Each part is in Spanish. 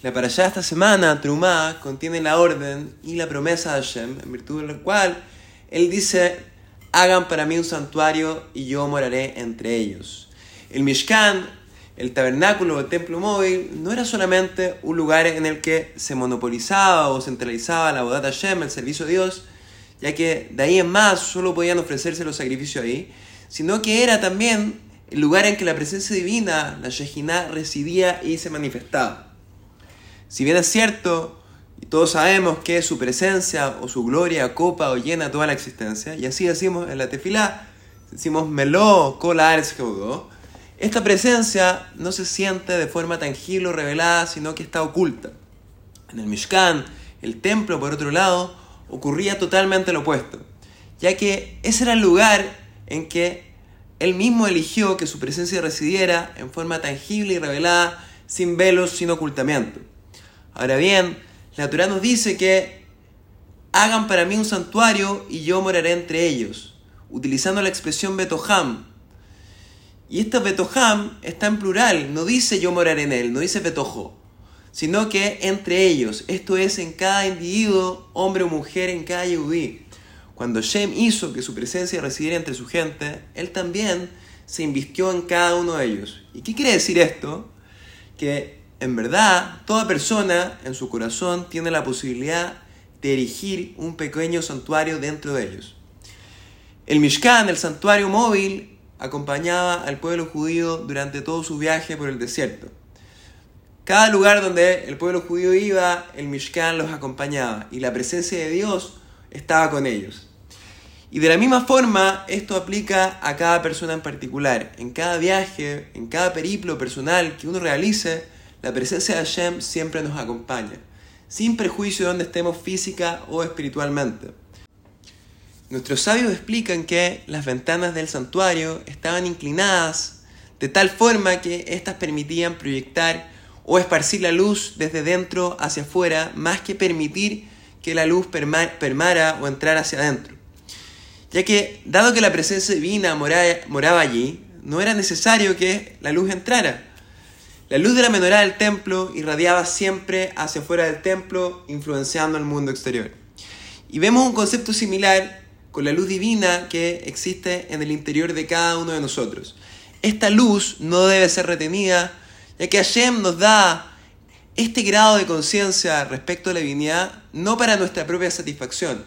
La para allá esta semana, Trumá, contiene la orden y la promesa de Hashem, en virtud de la cual él dice, hagan para mí un santuario y yo moraré entre ellos. El Mishkan, el tabernáculo o el templo móvil, no era solamente un lugar en el que se monopolizaba o centralizaba la boda de Hashem, el servicio a Dios, ya que de ahí en más solo podían ofrecerse los sacrificios ahí, sino que era también el lugar en que la presencia divina, la Shejinah, residía y se manifestaba. Si bien es cierto, y todos sabemos que su presencia o su gloria copa o llena toda la existencia, y así decimos en la tefilá, decimos meló kol esta presencia no se siente de forma tangible o revelada, sino que está oculta. En el Mishkan, el templo, por otro lado, ocurría totalmente lo opuesto, ya que ese era el lugar en que él mismo eligió que su presencia residiera en forma tangible y revelada, sin velos, sin ocultamiento. Ahora bien, la Torah nos dice que hagan para mí un santuario y yo moraré entre ellos, utilizando la expresión Betoham. Y esta Betoham está en plural, no dice yo moraré en él, no dice Betojo, sino que entre ellos, esto es en cada individuo, hombre o mujer, en cada yudí. Cuando Shem hizo que su presencia residiera entre su gente, él también se invistió en cada uno de ellos. ¿Y qué quiere decir esto? Que en verdad, toda persona en su corazón tiene la posibilidad de erigir un pequeño santuario dentro de ellos. El Mishkan, el santuario móvil, acompañaba al pueblo judío durante todo su viaje por el desierto. Cada lugar donde el pueblo judío iba, el Mishkan los acompañaba y la presencia de Dios estaba con ellos. Y de la misma forma, esto aplica a cada persona en particular. En cada viaje, en cada periplo personal que uno realice, la presencia de Hashem siempre nos acompaña, sin prejuicio de donde estemos física o espiritualmente. Nuestros sabios explican que las ventanas del santuario estaban inclinadas de tal forma que éstas permitían proyectar o esparcir la luz desde dentro hacia afuera, más que permitir que la luz permara o entrara hacia adentro. Ya que, dado que la presencia divina moraba allí, no era necesario que la luz entrara, la luz de la menorá del templo irradiaba siempre hacia afuera del templo, influenciando el mundo exterior. Y vemos un concepto similar con la luz divina que existe en el interior de cada uno de nosotros. Esta luz no debe ser retenida, ya que Hashem nos da este grado de conciencia respecto a la divinidad no para nuestra propia satisfacción.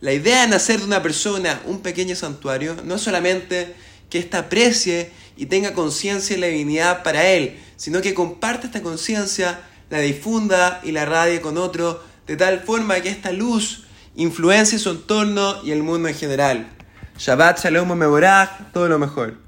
La idea de nacer de una persona un pequeño santuario no es solamente que ésta aprecie y tenga conciencia de la divinidad para él, sino que comparte esta conciencia, la difunda y la radie con otro, de tal forma que esta luz influencie su entorno y el mundo en general. Shabbat Shalom Mevorach, todo lo mejor.